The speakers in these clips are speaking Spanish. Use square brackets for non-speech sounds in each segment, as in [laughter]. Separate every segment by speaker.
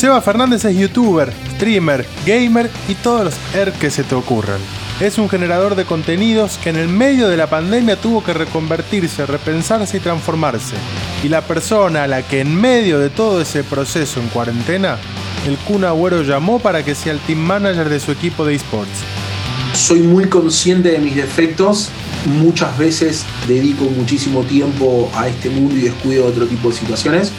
Speaker 1: Seba Fernández es youtuber, streamer, gamer y todos los er que se te ocurran. Es un generador de contenidos que en el medio de la pandemia tuvo que reconvertirse, repensarse y transformarse. Y la persona a la que en medio de todo ese proceso en cuarentena, el Kun Agüero llamó para que sea el team manager de su equipo de esports.
Speaker 2: Soy muy consciente de mis defectos, muchas veces dedico muchísimo tiempo a este mundo y descuido otro tipo de situaciones.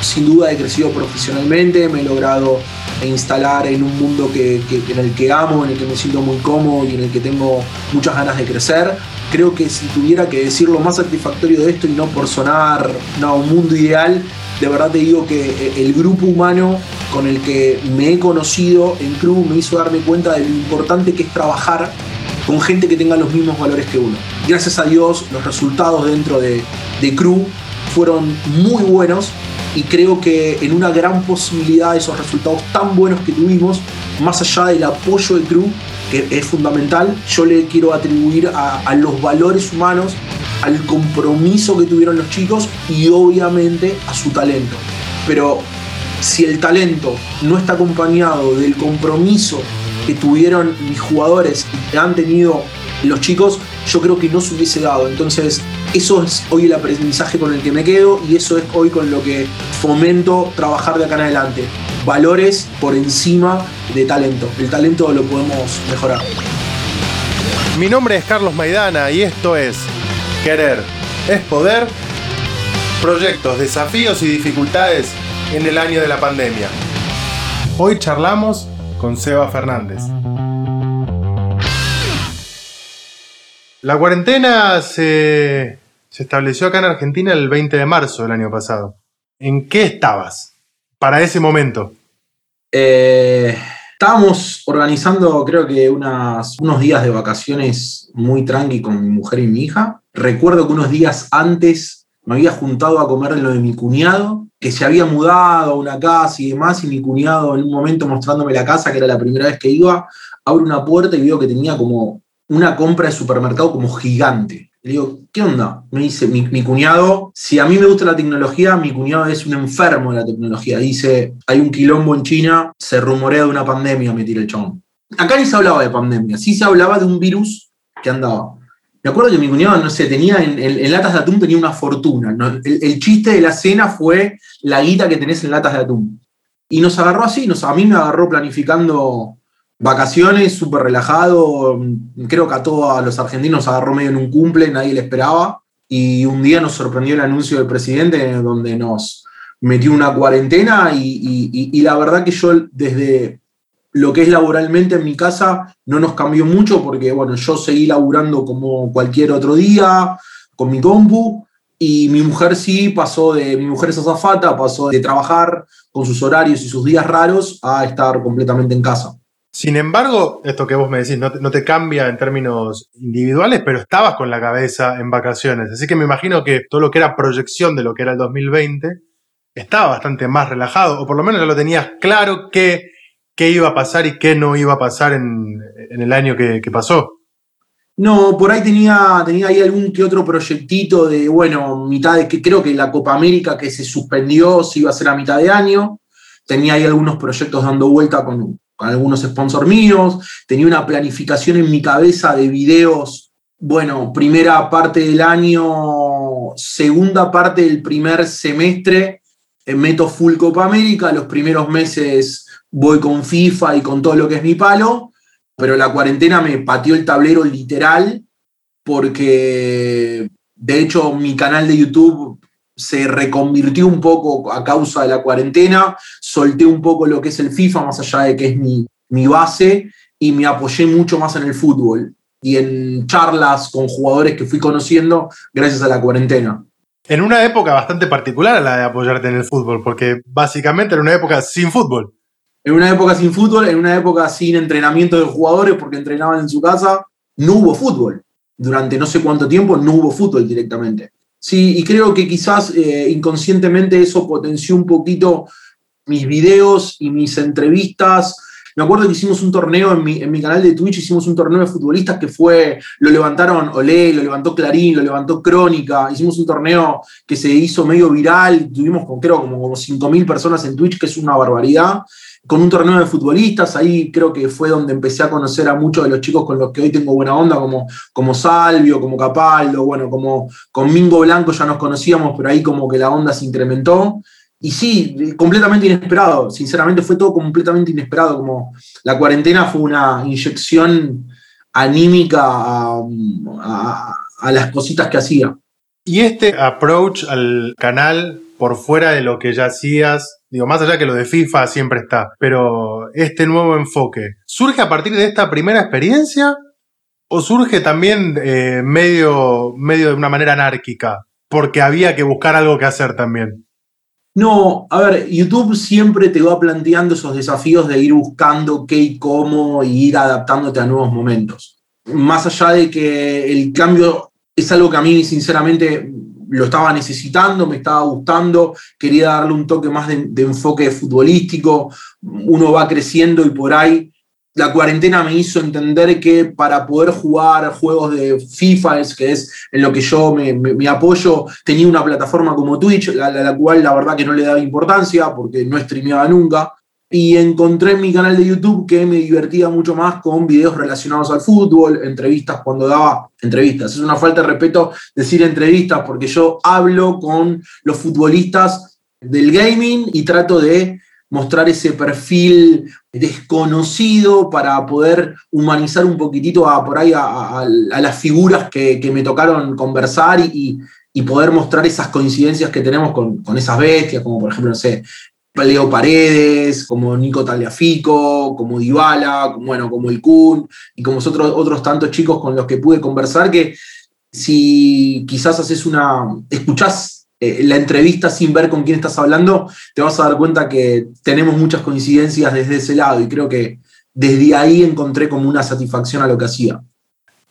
Speaker 2: Sin duda he crecido profesionalmente, me he logrado instalar en un mundo que, en el que amo, en el que me siento muy cómodo y en el que tengo muchas ganas de crecer. Creo que si tuviera que decir lo más satisfactorio de esto y no por sonar no, un mundo ideal, de verdad te digo que eh, el grupo humano con el que me he conocido en Crew me hizo darme cuenta de lo importante que es trabajar con gente que tenga los mismos valores que uno. Gracias a Dios, los resultados dentro de, de Crew fueron muy buenos y creo que en una gran posibilidad esos resultados tan buenos que tuvimos, más allá del apoyo del crew, que es fundamental, yo le quiero atribuir a, los valores humanos, al compromiso que tuvieron los chicos y obviamente a su talento. Pero si el talento no está acompañado del compromiso que tuvieron mis jugadores y que han tenido los chicos, yo creo que no se hubiese dado. Entonces, eso es hoy el aprendizaje con el que me quedo y eso es hoy con lo que fomento trabajar de acá en adelante. Valores por encima de talento. El talento lo podemos mejorar.
Speaker 1: Mi nombre es Carlos Maidana y esto es Querer es Poder. Proyectos, desafíos y dificultades en el año de la pandemia. Hoy charlamos con Seba Fernández. La cuarentena se, estableció acá en Argentina el 20 de marzo del año pasado. ¿En qué estabas para ese momento?
Speaker 2: Eh, estábamos organizando, creo que unos días de vacaciones muy tranqui con mi mujer y mi hija. Recuerdo que unos días antes me había juntado a comer lo de mi cuñado, que se había mudado a una casa y demás, y mi cuñado en un momento mostrándome la casa, que era la primera vez que iba, abre una puerta y veo que tenía como una compra de supermercado como gigante. Le digo, ¿qué onda? Me dice mi, cuñado, si a mí me gusta la tecnología, mi cuñado es un enfermo de la tecnología. Dice, hay un quilombo en China, se rumorea de una pandemia, me tira el chabón. Acá ni se hablaba de pandemia, sí se hablaba de un virus que andaba. Me acuerdo que mi cuñado, no sé, tenía en, latas de atún tenía una fortuna. El, chiste de la cena fue la guita que tenés en latas de atún. Y nos agarró así, nos, a mí me agarró planificando Vacaciones, súper relajado. Creo que a todos los argentinos agarró medio en un cumple, nadie le esperaba. Y un día nos sorprendió el anuncio del presidente donde nos metió una cuarentena y, la verdad que yo desde lo que es laboralmente en mi casa no nos cambió mucho porque, bueno, yo seguí laburando como cualquier otro día con mi compu y mi mujer sí pasó de, mi mujer es azafata, pasó de trabajar con sus horarios y sus días raros a estar completamente en casa.
Speaker 1: Sin embargo, esto que vos me decís no te, cambia en términos individuales, pero estabas con la cabeza en vacaciones. Así que me imagino que todo lo que era proyección de lo que era el 2020 estaba bastante más relajado, o por lo menos ya lo tenías claro qué, iba a pasar y qué no iba a pasar en, el año que, pasó.
Speaker 2: No, por ahí tenía, tenía ahí algún que otro proyectito de, bueno, mitad de que creo que la Copa América que se suspendió se iba a hacer a mitad de año. Tenía ahí algunos proyectos dando vuelta con, con algunos sponsors míos, tenía una planificación en mi cabeza de videos, bueno, primera parte del año, segunda parte del primer semestre, eh, meto full Copa América, los primeros meses voy con FIFA y con todo lo que es mi palo, pero la cuarentena me pateó el tablero literal porque de hecho mi canal de YouTube se reconvirtió un poco a causa de la cuarentena, solté un poco lo que es el FIFA, más allá de que es mi, mi base, y me apoyé mucho más en el fútbol y en charlas con jugadores que fui conociendo gracias a la cuarentena.
Speaker 1: En una época bastante particular la de apoyarte en el fútbol, porque básicamente era una época sin fútbol.
Speaker 2: En una época sin fútbol, en una época sin entrenamiento de jugadores porque entrenaban en su casa, no hubo fútbol. Durante no sé cuánto tiempo no hubo fútbol directamente. Sí, y creo que quizás eh, inconscientemente eso potenció un poquito mis videos y mis entrevistas, Me acuerdo que hicimos un torneo en mi, en mi canal de Twitch, hicimos un torneo de futbolistas que fue, lo levantaron Olé, lo levantó Clarín, lo levantó Crónica, hicimos un torneo que se hizo medio viral, tuvimos creo como, como 5.000 personas en Twitch, que es una barbaridad con un torneo de futbolistas, ahí creo que fue donde empecé a conocer a muchos de los chicos con los que hoy tengo buena onda, como, como Salvio, como Capaldo, bueno, como con Mingo Blanco ya nos conocíamos, pero ahí como que la onda se incrementó. Y sí, completamente inesperado, sinceramente fue todo completamente inesperado, como la cuarentena fue una inyección anímica a, las cositas que hacía.
Speaker 1: Y este approach al canal por fuera de lo que ya hacías, Digo, más allá que lo de FIFA siempre está, pero este nuevo enfoque, ¿surge a partir de esta primera experiencia o surge también eh, medio, medio de una manera anárquica? Porque había que buscar algo que hacer también.
Speaker 2: No, a ver, YouTube siempre te va planteando esos desafíos de ir buscando qué y cómo y ir adaptándote a nuevos momentos. Más allá de que el cambio es algo que a mí sinceramente lo estaba necesitando, me estaba gustando, quería darle un toque más de, enfoque futbolístico, uno va creciendo y por ahí la cuarentena me hizo entender que para poder jugar juegos de FIFA, que es en lo que yo me, apoyo, tenía una plataforma como Twitch, a la, la, cual la verdad que no le daba importancia porque no streameaba nunca y encontré en mi canal de YouTube que me divertía mucho más con videos relacionados al fútbol, entrevistas cuando daba entrevistas. Es una falta de respeto decir entrevistas porque yo hablo con los futbolistas del gaming y trato de mostrar ese perfil desconocido para poder humanizar un poquitito a, por ahí a, las figuras que, me tocaron conversar y, poder mostrar esas coincidencias que tenemos con, con, esas bestias, como por ejemplo, no sé, Leo Paredes, como Nico Taliafico, como Dybala, bueno, como el Kun y como otros, otros tantos chicos con los que pude conversar que si quizás haces una, escuchás eh, la entrevista sin ver con quién estás hablando, te vas a dar cuenta que tenemos muchas coincidencias desde ese lado y creo que desde ahí encontré como una satisfacción a lo que hacía.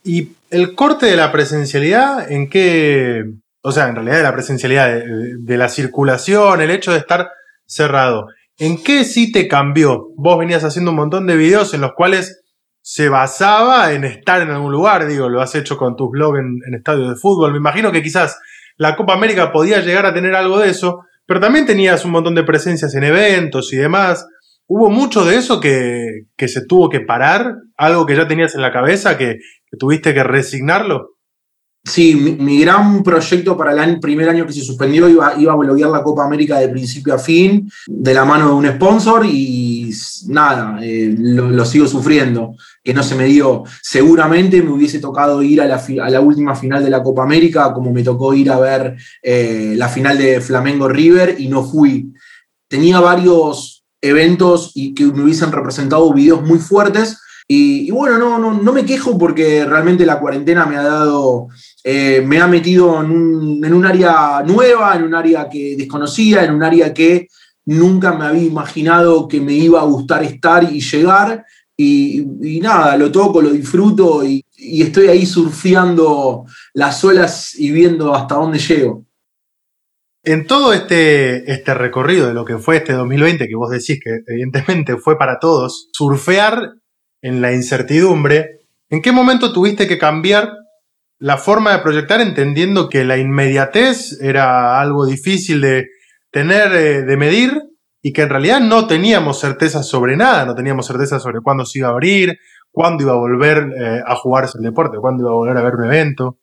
Speaker 1: ¿Y el corte de la presencialidad en qué, o sea, en realidad de la presencialidad, de la circulación, el hecho de estar cerrado. ¿En qué sí te cambió? Vos venías haciendo un montón de videos en los cuales se basaba en estar en algún lugar, digo, lo has hecho con tus blogs en, en estadios de fútbol. Me imagino que quizás la Copa América podía llegar a tener algo de eso, pero también tenías un montón de presencias en eventos y demás. ¿Hubo mucho de eso que, se tuvo que parar? ¿Algo que ya tenías en la cabeza que tuviste que resignarlo?
Speaker 2: Sí, mi, gran proyecto para el primer año que se suspendió iba, a bloguear la Copa América de principio a fin, de la mano de un sponsor y nada, eh, lo, sigo sufriendo, que no se me dio. Seguramente me hubiese tocado ir a la, a la última final de la Copa América, como me tocó ir a ver eh, la final de Flamengo River y no fui. Tenía varios eventos y que me hubiesen representado videos muy fuertes. Y, bueno, no, no, no me quejo porque realmente la cuarentena me ha dado eh, me ha metido en un, área nueva, en un área que desconocía, en un área que nunca me había imaginado que me iba a gustar estar y llegar. Y, nada, lo toco, lo disfruto y, estoy ahí surfeando las olas y viendo hasta dónde llego.
Speaker 1: En todo este, este recorrido de lo que fue este 2020, que vos decís que evidentemente fue para todos, surfear en la incertidumbre, ¿en qué momento tuviste que cambiar la forma de proyectar entendiendo que la inmediatez era algo difícil de tener, eh, de medir y que en realidad no teníamos certeza sobre nada, no teníamos certeza sobre cuándo se iba a abrir, cuándo iba a volver eh, a jugarse el deporte, cuándo iba a volver a ver un evento.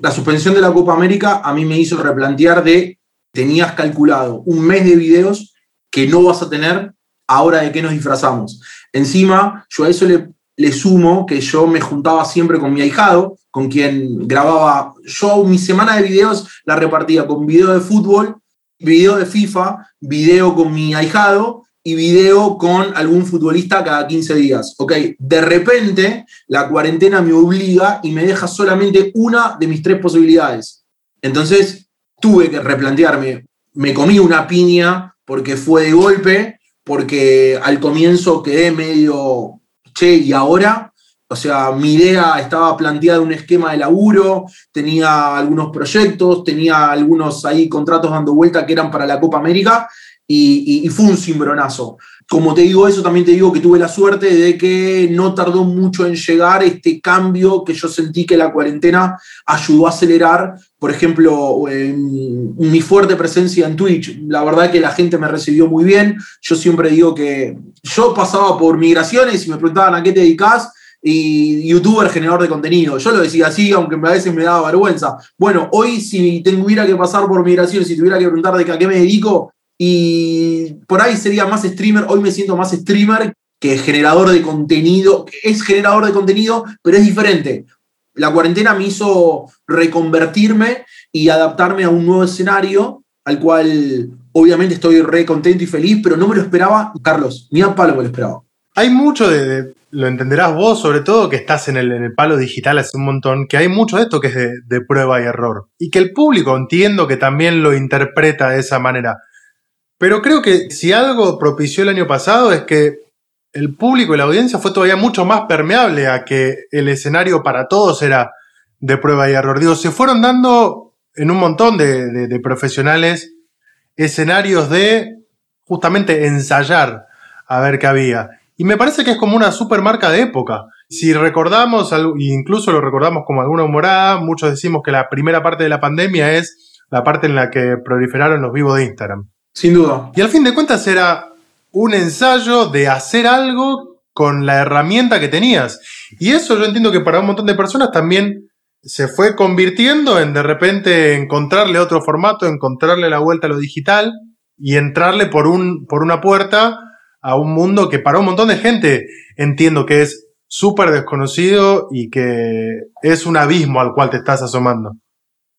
Speaker 2: La suspensión de la Copa América a mí me hizo replantear de, tenías calculado un mes de videos que no vas a tener, ahora de qué nos disfrazamos. Encima, yo a eso le le sumo que yo me juntaba siempre con mi ahijado, con quien grababa. Yo mi semana de videos la repartía con video de fútbol, video de FIFA, video con mi ahijado y video con algún futbolista cada 15 días. Ok, de repente la cuarentena me obliga y me deja solamente una de mis tres posibilidades. Entonces tuve que replantearme. Me comí una piña porque fue de golpe, porque al comienzo quedé medio che, y ahora, o sea, mi idea estaba planteada un esquema de laburo, tenía algunos proyectos, tenía algunos ahí contratos dando vuelta que eran para la Copa América, y, fue un cimbronazo. Como te digo eso, también te digo que tuve la suerte de que no tardó mucho en llegar este cambio que yo sentí que la cuarentena ayudó a acelerar. Por ejemplo, mi fuerte presencia en Twitch. La verdad que la gente me recibió muy bien. Yo siempre digo que yo pasaba por migraciones y me preguntaban a qué te dedicas y youtuber generador de contenido. Yo lo decía así, aunque a veces me daba vergüenza. Bueno, hoy si tuviera que pasar por migraciones, si tuviera que preguntar de a qué me dedico, y por ahí sería más streamer, hoy me siento más streamer que generador de contenido. Es generador de contenido, pero es diferente. La cuarentena me hizo reconvertirme y adaptarme a un nuevo escenario, al cual obviamente estoy re contento y feliz, pero no me lo esperaba, Carlos, ni a palo me lo esperaba.
Speaker 1: Hay mucho de, lo entenderás vos, sobre todo que estás en el, palo digital hace un montón, que hay mucho de esto que es de, prueba y error. Y que el público entiendo que también lo interpreta de esa manera. Pero creo que si algo propició el año pasado es que el público y la audiencia fue todavía mucho más permeable a que el escenario para todos era de prueba y error. Digo, se fueron dando en un montón de profesionales escenarios de justamente ensayar a ver qué había. Y me parece que es como una supermarca de época. Si recordamos, incluso lo recordamos como alguna humorada, muchos decimos que la primera parte de la pandemia es la parte en la que proliferaron los vivos de Instagram.
Speaker 2: Sin duda.
Speaker 1: Y al fin de cuentas era un ensayo de hacer algo con la herramienta que tenías. Y eso yo entiendo que para un montón de personas también se fue convirtiendo en de repente encontrarle otro formato, encontrarle la vuelta a lo digital y entrarle por, un, por una puerta a un mundo que para un montón de gente entiendo que es súper desconocido y que es un abismo al cual te estás asomando.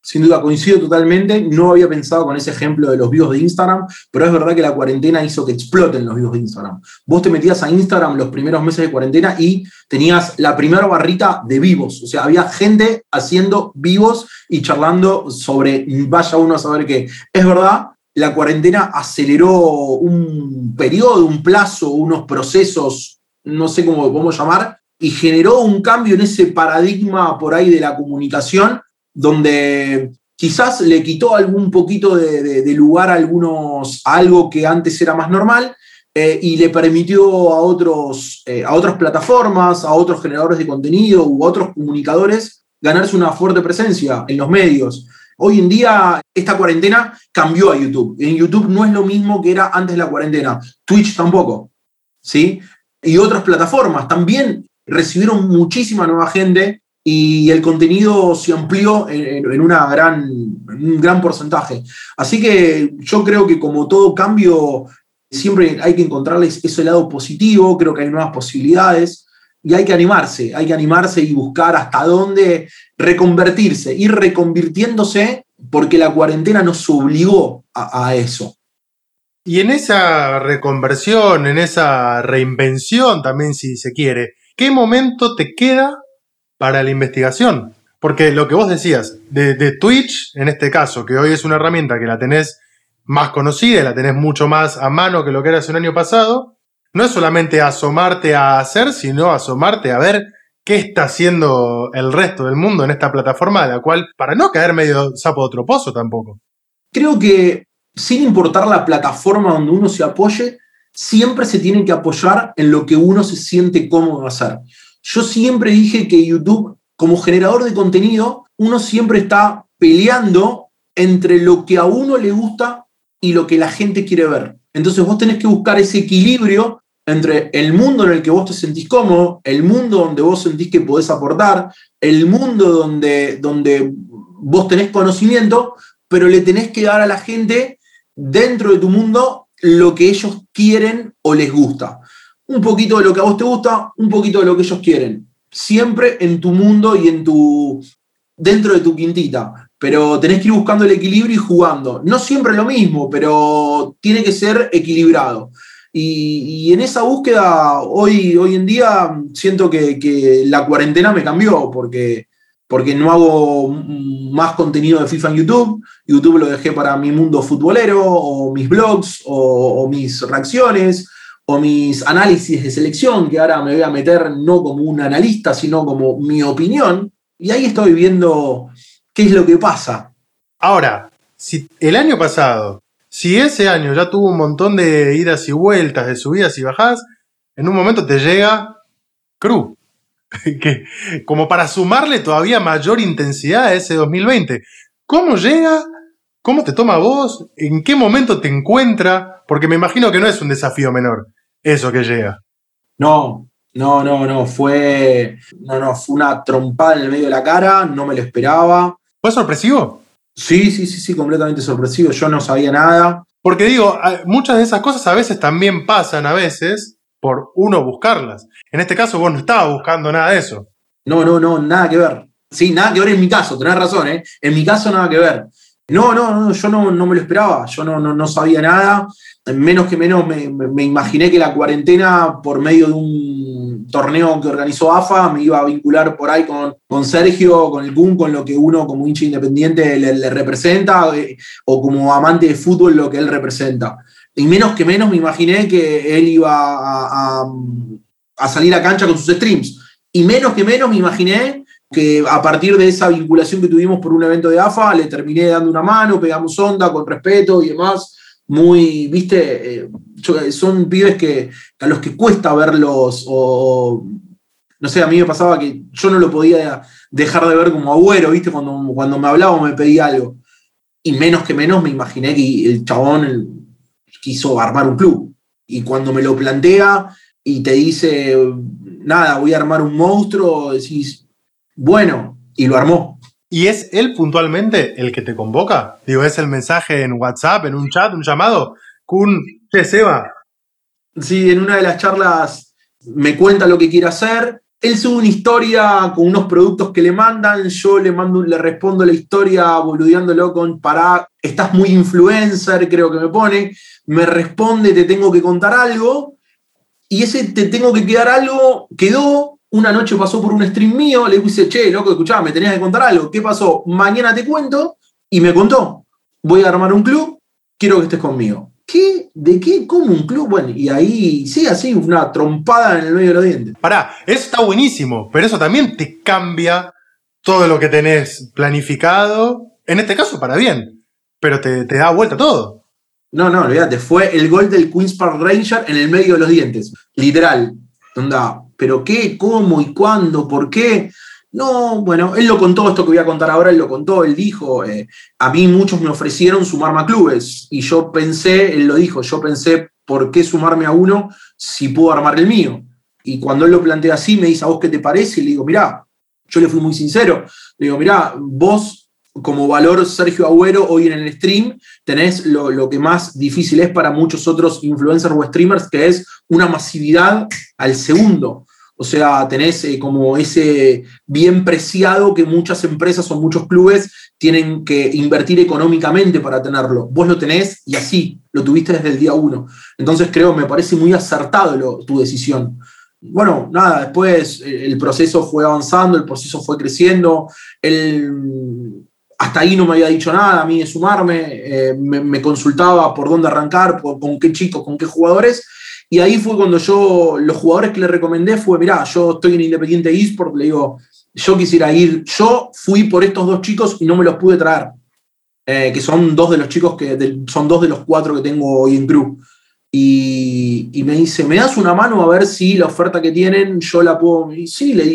Speaker 2: Sin duda, coincido totalmente. No había pensado con ese ejemplo de los vivos de Instagram, pero es verdad que la cuarentena hizo que exploten los vivos de Instagram. Vos te metías a Instagram los primeros meses de cuarentena y tenías la primera barrita de vivos. O sea, había gente haciendo vivos y charlando sobre vaya uno a saber qué. Es verdad la cuarentena aceleró un periodo, un plazo, unos procesos, no sé cómo podemos llamar, y generó un cambio en ese paradigma por ahí de la comunicación, donde quizás le quitó algún poquito de, lugar a, algunos, algo que antes era más normal, eh, y le permitió a, otros, eh, a otras plataformas, a otros generadores de contenido u otros comunicadores ganarse una fuerte presencia en los medios. Hoy en día, esta cuarentena cambió a YouTube. En YouTube no es lo mismo que era antes de la cuarentena. Twitch tampoco. ¿Sí? Y otras plataformas también recibieron muchísima nueva gente y el contenido se amplió en, una gran, un gran porcentaje. Así que yo creo que como todo cambio, siempre hay que encontrarles ese lado positivo, creo que hay nuevas posibilidades y hay que animarse, hay que animarse y buscar hasta dónde reconvertirse, ir reconvirtiéndose porque la cuarentena nos obligó a, eso.
Speaker 1: Y en esa reconversión, en esa reinvención también, si se quiere, ¿qué momento te queda para la investigación? Porque lo que vos decías, de, Twitch, en este caso, que hoy es una herramienta que la tenés más conocida, la tenés mucho más a mano que lo que era hace un año pasado, no es solamente asomarte a hacer, sino asomarte a ver qué está haciendo el resto del mundo en esta plataforma, la cual, para no caer medio sapo de otro pozo tampoco.
Speaker 2: Creo que sin importar la plataforma donde uno se apoye, siempre se tiene que apoyar en lo que uno se siente cómodo hacer. Yo siempre dije que YouTube, como generador de contenido, uno siempre está peleando entre lo que a uno le gusta y lo que la gente quiere ver. Entonces vos tenés que buscar ese equilibrio entre el mundo en el que vos te sentís cómodo, el mundo donde vos sentís que podés aportar, el mundo donde, donde vos tenés conocimiento, pero le tenés que dar a la gente dentro de tu mundo lo que ellos quieren o les gusta. Un poquito de lo que a vos te gusta, un poquito de lo que ellos quieren. Siempre en tu mundo y en tu dentro de tu quintita, pero tenés que ir buscando el equilibrio y jugando. No siempre lo mismo, pero tiene que ser equilibrado. Y, en esa búsqueda, hoy, hoy en día, siento que, la cuarentena me cambió, porque, porque no hago más contenido de FIFA en YouTube. YouTube lo dejé para mi mundo futbolero, o mis blogs, o, mis reacciones, o mis análisis de selección, que ahora me voy a meter no como un analista, sino como mi opinión. Y ahí estoy viendo qué es lo que pasa.
Speaker 1: Ahora, si el año pasado si ese año ya tuvo un montón de idas y vueltas, de subidas y bajadas, en un momento te llega Cruz. [laughs] que, como para sumarle todavía mayor intensidad a ese 2020. ¿Cómo llega? ¿Cómo te toma vos? ¿En qué momento te encuentra? Porque me imagino que no es un desafío menor eso que llega.
Speaker 2: No, no, no, no. Fue. No, no, fue una trompada en el medio de la cara, no me lo esperaba.
Speaker 1: ¿Fue sorpresivo?
Speaker 2: Sí, sí, sí, sí, completamente sorpresivo. Yo no sabía nada.
Speaker 1: Porque digo, muchas de esas cosas a veces también pasan, a veces, por uno buscarlas. En este caso, vos no estabas buscando nada de eso.
Speaker 2: No, no, no, nada que ver. Sí, nada que ver en mi caso, tenés razón, ¿eh? En mi caso, nada que ver. No, no, no yo no, no me lo esperaba, yo no, no, no sabía nada. Menos que menos me, imaginé que la cuarentena, por medio de un torneo que organizó AFA, me iba a vincular por ahí con, con Sergio, con el Kun, con lo que uno como hincha independiente le, representa, eh, o como amante de fútbol lo que él representa. Y menos que menos me imaginé que él iba a, a salir a cancha con sus streams. Y menos que menos me imaginé que a partir de esa vinculación que tuvimos por un evento de AFA, le terminé dando una mano, pegamos onda con respeto y demás. Muy, viste, eh, son pibes que a los que cuesta verlos o, no sé, a mí me pasaba que yo no lo podía dejar de ver como agüero, viste, cuando, cuando me hablaba o me pedía algo. Y menos que menos me imaginé que el chabón quiso armar un club. Y cuando me lo plantea y te dice, nada, voy a armar un monstruo, decís, bueno, y lo armó.
Speaker 1: ¿Y es él puntualmente el que te convoca? Digo, ¿es el mensaje en WhatsApp, en un chat, un llamado? Kun, che, Seba.
Speaker 2: Sí, en una de las charlas me cuenta lo que quiere hacer. Él sube una historia con unos productos que le mandan, yo le mando, le respondo la historia boludeándolo con para, estás muy influencer, creo que me pone, me responde, te tengo que contar algo, y ese te tengo que quedar algo quedó, una noche pasó por un stream mío, le dije, che, loco, escuchá, me tenías que contar algo. ¿Qué pasó? Mañana te cuento. Y me contó, voy a armar un club, quiero que estés conmigo. ¿Qué? ¿De qué? ¿Cómo un club? Bueno, y ahí, sí, así, una trompada en el medio de los dientes.
Speaker 1: Pará, eso está buenísimo, pero eso también te cambia todo lo que tenés planificado, en este caso para bien, pero te, te da vuelta todo.
Speaker 2: No, no, olvídate, fue el gol del Queen's Park Ranger en el medio de los dientes, literal. Onda, ¿pero qué? ¿Cómo? ¿Y cuándo? ¿Por qué? No, bueno, él lo contó, esto que voy a contar ahora, él lo contó, él dijo, eh, a mí muchos me ofrecieron sumarme a clubes y yo pensé, él lo dijo, yo pensé, ¿por qué sumarme a uno si puedo armar el mío? Y cuando él lo plantea así, me dice, ¿a vos qué te parece? Y le digo, mirá, yo le fui muy sincero, le digo, mirá, vos como valor Sergio Agüero hoy en el stream, tenés lo, que más difícil es para muchos otros influencers o streamers, que es una masividad al segundo. O sea, tenés eh, como ese bien preciado que muchas empresas o muchos clubes tienen que invertir económicamente para tenerlo. Vos lo tenés y así, lo tuviste desde el día uno. Entonces creo, me parece muy acertado tu decisión. Bueno, nada, después eh, el proceso fue avanzando, el proceso fue creciendo, el, hasta ahí no me había dicho nada a mí de sumarme, eh, me, consultaba por dónde arrancar, con qué chicos, con qué jugadores. Y ahí fue cuando yo, los jugadores que le recomendé fue, mirá, yo estoy en Independiente eSport, le digo, yo quisiera ir, yo fui por estos dos chicos y no me los pude traer, eh, que son dos de los chicos que, son dos de los cuatro que tengo hoy en Crew. Y, y, me dice, ¿me das una mano a ver si la oferta que tienen yo la puedo? Y sí, le,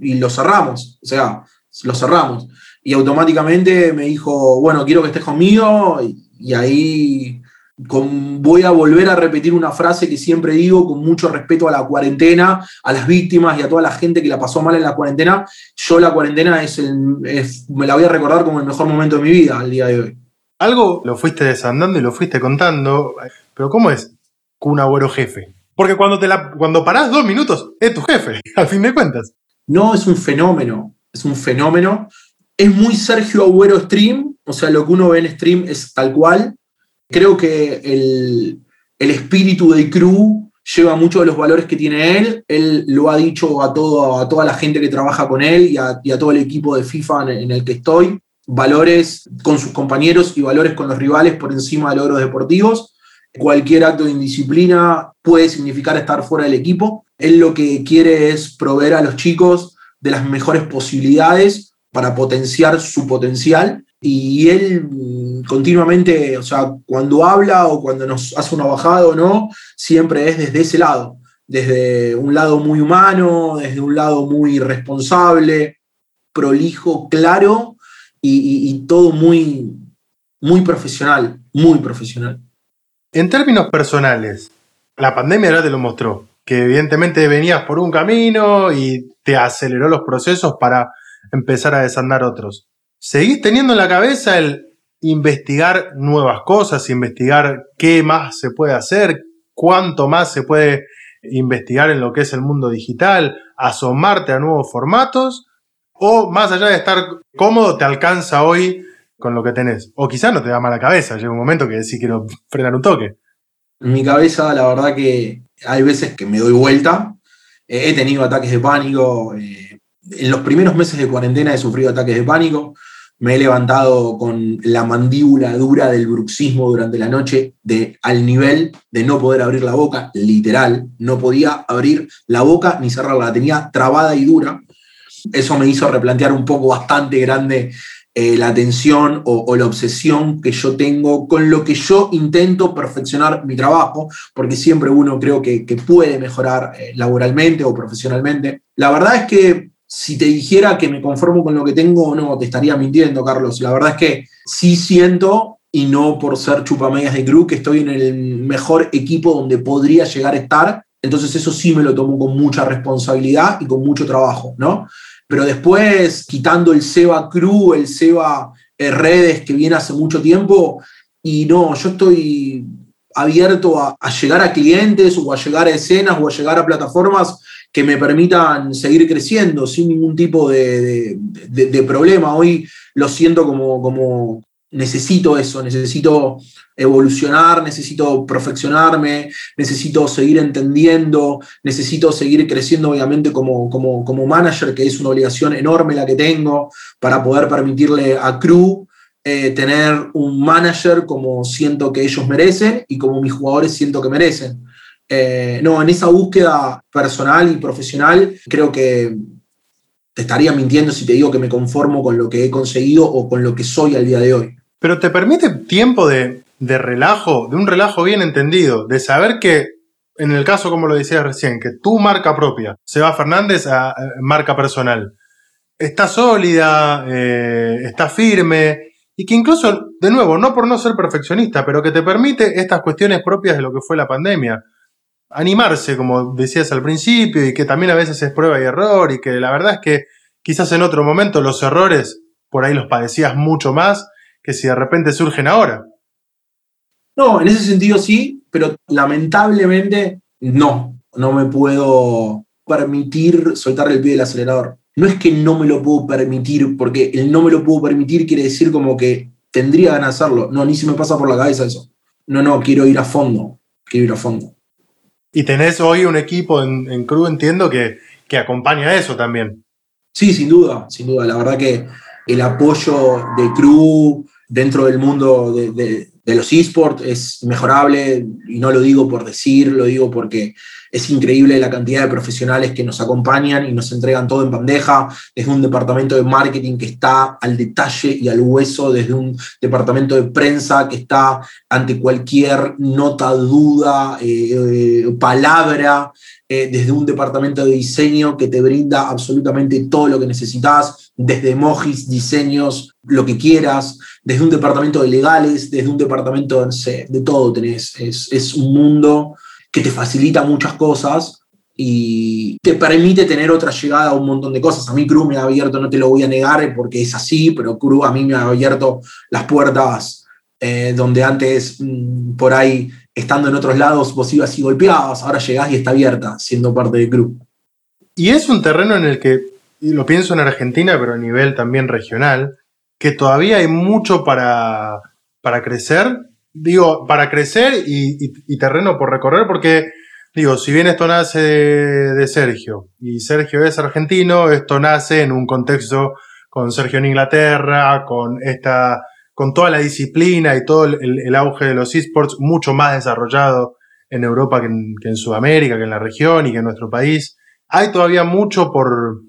Speaker 2: y lo cerramos, o sea, lo cerramos y automáticamente me dijo, bueno, quiero que estés conmigo y, ahí voy a volver a repetir una frase que siempre digo con mucho respeto a la cuarentena, a las víctimas y a toda la gente que la pasó mal en la cuarentena. Yo la cuarentena es, el, me la voy a recordar como el mejor momento de mi vida al día de hoy.
Speaker 1: Algo lo fuiste desandando y lo fuiste contando, pero ¿cómo es un Agüero jefe? Porque cuando, te la, cuando parás dos minutos, es tu jefe, [laughs] al fin de cuentas.
Speaker 2: No, es un fenómeno, es un fenómeno es muy Sergio Agüero stream, o sea, lo que uno ve en stream es tal cual. Creo que el, espíritu del crew lleva mucho de los valores que tiene él. Él lo ha dicho a, todo, a toda la gente que trabaja con él y a, todo el equipo de FIFA en, el que estoy. Valores con sus compañeros y valores con los rivales por encima de logros deportivos. Cualquier acto de indisciplina puede significar estar fuera del equipo. Él lo que quiere es proveer a los chicos de las mejores posibilidades para potenciar su potencial y él mm, continuamente, o sea, cuando habla o cuando nos hace una bajada o no, siempre es desde ese lado, desde un lado muy humano, desde un lado muy responsable, prolijo, claro y, todo muy, muy profesional, muy profesional.
Speaker 1: En términos personales, la pandemia ya te lo mostró, que evidentemente venías por un camino y te aceleró los procesos para empezar a desandar otros. ¿Seguís teniendo en la cabeza el investigar nuevas cosas, investigar qué más se puede hacer, cuánto más se puede investigar en lo que es el mundo digital, asomarte a nuevos formatos? ¿O más allá de estar cómodo, te alcanza hoy con lo que tenés? O quizás no te da mala cabeza, llega un momento que decís quiero frenar un toque.
Speaker 2: Mi cabeza, la verdad que hay veces que me doy vuelta. he tenido ataques de pánico. Eh, en los primeros meses de cuarentena he sufrido ataques de pánico me he levantado con la mandíbula dura del bruxismo durante la noche, de, al nivel de no poder abrir la boca, literal, no podía abrir la boca ni cerrarla, la tenía trabada y dura. Eso me hizo replantear un poco bastante grande eh, la atención o, la obsesión que yo tengo con lo que yo intento perfeccionar mi trabajo, porque siempre uno creo que, puede mejorar eh, laboralmente o profesionalmente. La verdad es que si te dijera que me conformo con lo que tengo, no, te estaría mintiendo, Carlos. La verdad es que sí siento, y no por ser chupamedias de Crew, que estoy en el mejor equipo donde podría llegar a estar. Entonces eso sí me lo tomo con mucha responsabilidad y con mucho trabajo, ¿no? Pero después, quitando el Seba Crew, el Seba Redes que viene hace mucho tiempo, y no, yo estoy abierto a, a, llegar a clientes o a llegar a escenas o a llegar a plataformas que me permitan seguir creciendo sin ningún tipo de, problema. Hoy lo siento como, como necesito eso, necesito evolucionar, necesito perfeccionarme, necesito seguir entendiendo, necesito seguir creciendo obviamente como, como, como manager, que es una obligación enorme la que tengo para poder permitirle a Crew eh, tener un manager como siento que ellos merecen y como mis jugadores siento que merecen. Eh, no, en esa búsqueda personal y profesional, creo que te estaría mintiendo si te digo que me conformo con lo que he conseguido o con lo que soy al día de hoy.
Speaker 1: Pero te permite tiempo de, relajo, de un relajo bien entendido, de saber que, en el caso como lo decías recién, que tu marca propia, Seba Fernández, a, marca personal, está sólida, eh, está firme, y que incluso, de nuevo, no por no ser perfeccionista, pero que te permite estas cuestiones propias de lo que fue la pandemia animarse, como decías al principio, y que también a veces es prueba y error, y que la verdad es que quizás en otro momento los errores por ahí los padecías mucho más que si de repente surgen ahora.
Speaker 2: No, en ese sentido sí, pero lamentablemente no, no me puedo permitir soltar el pie del acelerador. No es que no me lo puedo permitir, porque el no me lo puedo permitir quiere decir como que tendría ganas de hacerlo. No, ni se me pasa por la cabeza eso. No, no, quiero ir a fondo, quiero ir a fondo.
Speaker 1: Y tenés hoy un equipo en, en Crew, entiendo, que, que acompaña eso también.
Speaker 2: Sí, sin duda, sin duda. La verdad que el apoyo de Crew dentro del mundo de, de los esports es mejorable y no lo digo por decir, lo digo porque es increíble la cantidad de profesionales que nos acompañan y nos entregan todo en bandeja, desde un departamento de marketing que está al detalle y al hueso, desde un departamento de prensa que está ante cualquier nota, duda, eh, eh, palabra, eh, desde un departamento de diseño que te brinda absolutamente todo lo que necesitas, desde emojis, diseños, lo que quieras, desde un departamento de legales, desde un departamento, de todo tenés. Es, es un mundo que te facilita muchas cosas y te permite tener otra llegada a un montón de cosas. A mí Cruz me ha abierto, no te lo voy a negar porque es así, pero Cruz a mí me ha abierto las puertas eh, donde antes mm, por ahí estando en otros lados vos ibas y golpeabas, ahora llegás y está abierta siendo parte del club.
Speaker 1: Y es un terreno en el que, y lo pienso en Argentina, pero a nivel también regional, que todavía hay mucho para, para crecer. Digo, para crecer y, terreno por recorrer, porque, digo, si bien esto nace de, Sergio, y Sergio es argentino, esto nace en un contexto con Sergio en Inglaterra, con esta con toda la disciplina y todo el, auge de los esports mucho más desarrollado en Europa que en, Sudamérica, que en la región y que en nuestro país. ¿Hay todavía mucho por,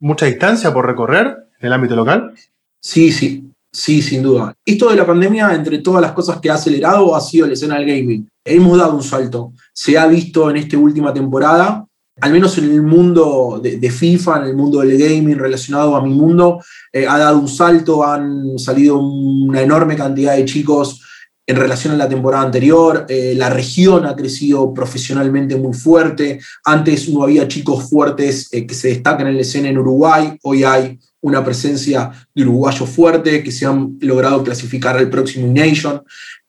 Speaker 1: mucha distancia por recorrer en el ámbito local?
Speaker 2: Sí, sí. Sí, sin duda. Esto de la pandemia, entre todas las cosas que ha acelerado, ha sido la escena del gaming. Hemos dado un salto. Se ha visto en esta última temporada, al menos en el mundo de, FIFA, en el mundo del gaming relacionado a mi mundo, eh, ha dado un salto, han salido una enorme cantidad de chicos en relación a la temporada anterior. Eh, la región ha crecido profesionalmente muy fuerte. Antes no había chicos fuertes eh, que se destacan en la escena en Uruguay. Hoy hay una presencia de uruguayos fuerte que se han logrado clasificar al próximo Nation.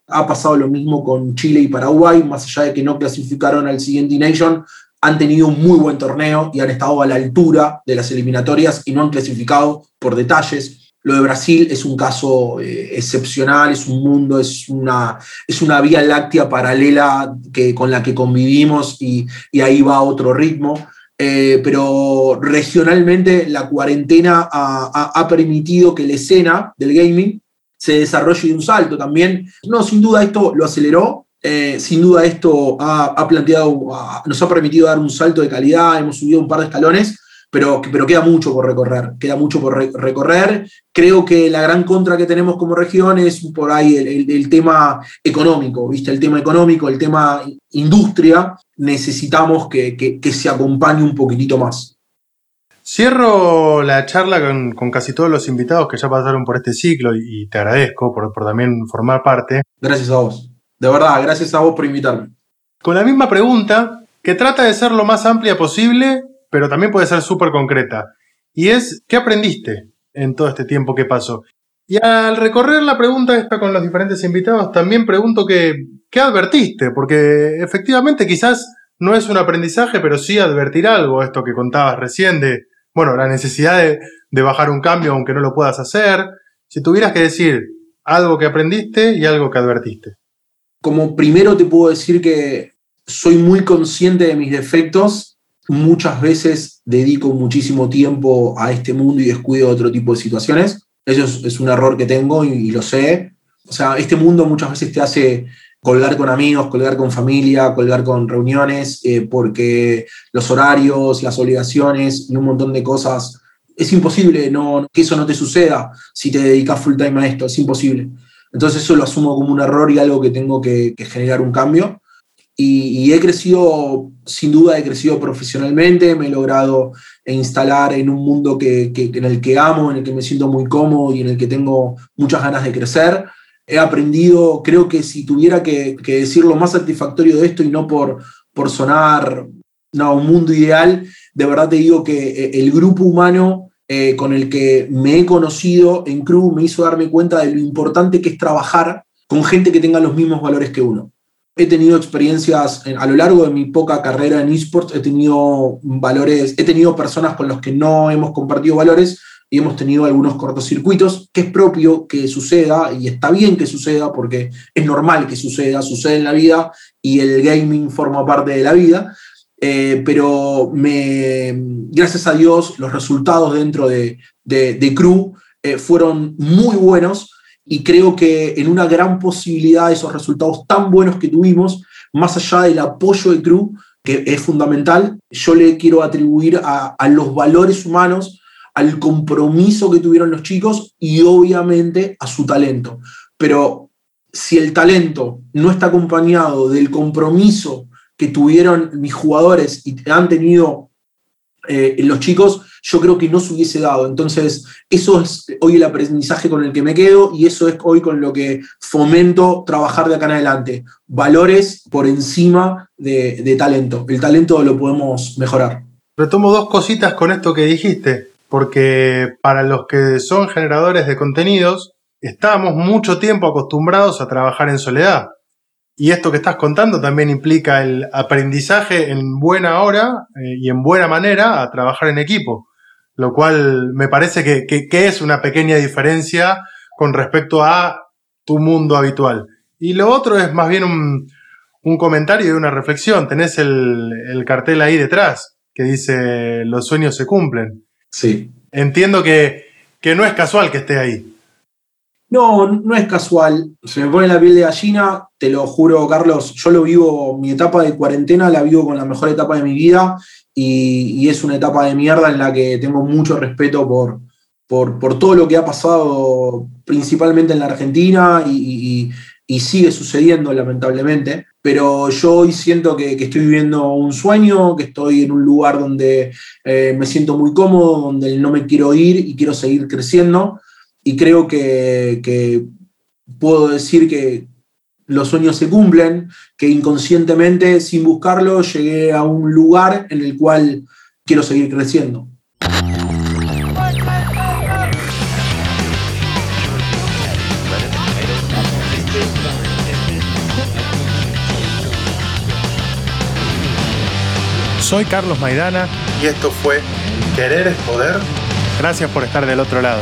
Speaker 2: Ha pasado lo mismo con Chile y Paraguay, más allá de que no clasificaron al siguiente Nation, han tenido un muy buen torneo y han estado a la altura de las eliminatorias y no han clasificado por detalles. Lo de Brasil es un caso eh, excepcional, es un mundo, es una, es una vía láctea paralela que, con la que convivimos y, ahí va otro ritmo. Eh, pero regionalmente la cuarentena ha, permitido que la escena del gaming se desarrolle de un salto también. No, sin duda esto lo aceleró, eh, sin duda esto ha, planteado, nos ha permitido dar un salto de calidad, hemos subido un par de escalones, pero, pero queda mucho por recorrer, queda mucho por recorrer. Creo que la gran contra que tenemos como región es por ahí el, tema económico, ¿viste? El tema económico, el tema industria, necesitamos que, se acompañe un poquitito más.
Speaker 1: Cierro la charla con, casi todos los invitados que ya pasaron por este ciclo y, te agradezco por, por también formar parte.
Speaker 2: Gracias a vos. De verdad, gracias a vos por invitarme.
Speaker 1: Con la misma pregunta, que trata de ser lo más amplia posible pero también puede ser súper concreta. Y es, ¿qué aprendiste en todo este tiempo que pasó? Y al recorrer la pregunta esta con los diferentes invitados, también pregunto que, ¿qué advertiste? Porque efectivamente quizás no es un aprendizaje, pero sí advertir algo, esto que contabas recién de, bueno, la necesidad de, de bajar un cambio aunque no lo puedas hacer. Si tuvieras que decir algo que aprendiste y algo que advertiste.
Speaker 2: Como primero te puedo decir que soy muy consciente de mis defectos muchas veces dedico muchísimo tiempo a este mundo y descuido otro tipo de situaciones. Eso es, un error que tengo y, lo sé. O sea, este mundo muchas veces te hace colgar con amigos, colgar con familia, colgar con reuniones, eh, porque los horarios, las obligaciones y un montón de cosas, es imposible no, que eso no te suceda si te dedicas full time a esto, es imposible. Entonces eso lo asumo como un error y algo que tengo que generar un cambio y, he crecido, sin duda he crecido profesionalmente, me he logrado instalar en un mundo que, en el que amo, en el que me siento muy cómodo y en el que tengo muchas ganas de crecer. He aprendido, creo que si tuviera que, decir lo más satisfactorio de esto y no por, por sonar no, un mundo ideal, de verdad te digo que eh, el grupo humano eh, con el que me he conocido en Crew me hizo darme cuenta de lo importante que es trabajar con gente que tenga los mismos valores que uno he tenido experiencias a lo largo de mi poca carrera en esports, he tenido valores, he tenido personas con las que no hemos compartido valores y hemos tenido algunos cortocircuitos, que es propio que suceda y está bien que suceda porque es normal que suceda, sucede en la vida y el gaming forma parte de la vida. Eh, pero me, gracias a Dios los resultados dentro de, de, Crew eh, fueron muy buenos y creo que en una gran posibilidad de esos resultados tan buenos que tuvimos, más allá del apoyo del crew, que es fundamental, yo le quiero atribuir a, los valores humanos, al compromiso que tuvieron los chicos y obviamente a su talento. Pero si el talento no está acompañado del compromiso que tuvieron mis jugadores y han tenido eh, los chicos, yo creo que no se hubiese dado. Entonces, eso es hoy el aprendizaje con el que me quedo y eso es hoy con lo que fomento trabajar de acá en adelante. Valores por encima de, talento. El talento lo podemos mejorar.
Speaker 1: Retomo dos cositas con esto que dijiste, porque para los que son generadores de contenidos, estamos mucho tiempo acostumbrados a trabajar en soledad. Y esto que estás contando también implica el aprendizaje en buena hora eh, y en buena manera a trabajar en equipo, lo cual me parece que, es una pequeña diferencia con respecto a tu mundo habitual. Y lo otro es más bien un, comentario y una reflexión. Tenés el, el, cartel ahí detrás que dice los sueños se cumplen.
Speaker 2: Sí.
Speaker 1: Entiendo que, que no es casual que esté ahí.
Speaker 2: No, no es casual. Se me pone la piel de gallina, te lo juro, Carlos. Yo lo vivo, mi etapa de cuarentena la vivo con la mejor etapa de mi vida y, es una etapa de mierda en la que tengo mucho respeto por, por, todo lo que ha pasado principalmente en la Argentina y, sigue sucediendo lamentablemente. Pero yo hoy siento que, estoy viviendo un sueño, que estoy en un lugar donde eh, me siento muy cómodo, donde no me quiero ir y quiero seguir creciendo. Y creo que, que puedo decir que los sueños se cumplen, que inconscientemente, sin buscarlo, llegué a un lugar en el cual quiero seguir creciendo.
Speaker 1: Soy Carlos Maidana
Speaker 3: y esto fue Querer es Poder.
Speaker 1: Gracias por estar del otro lado.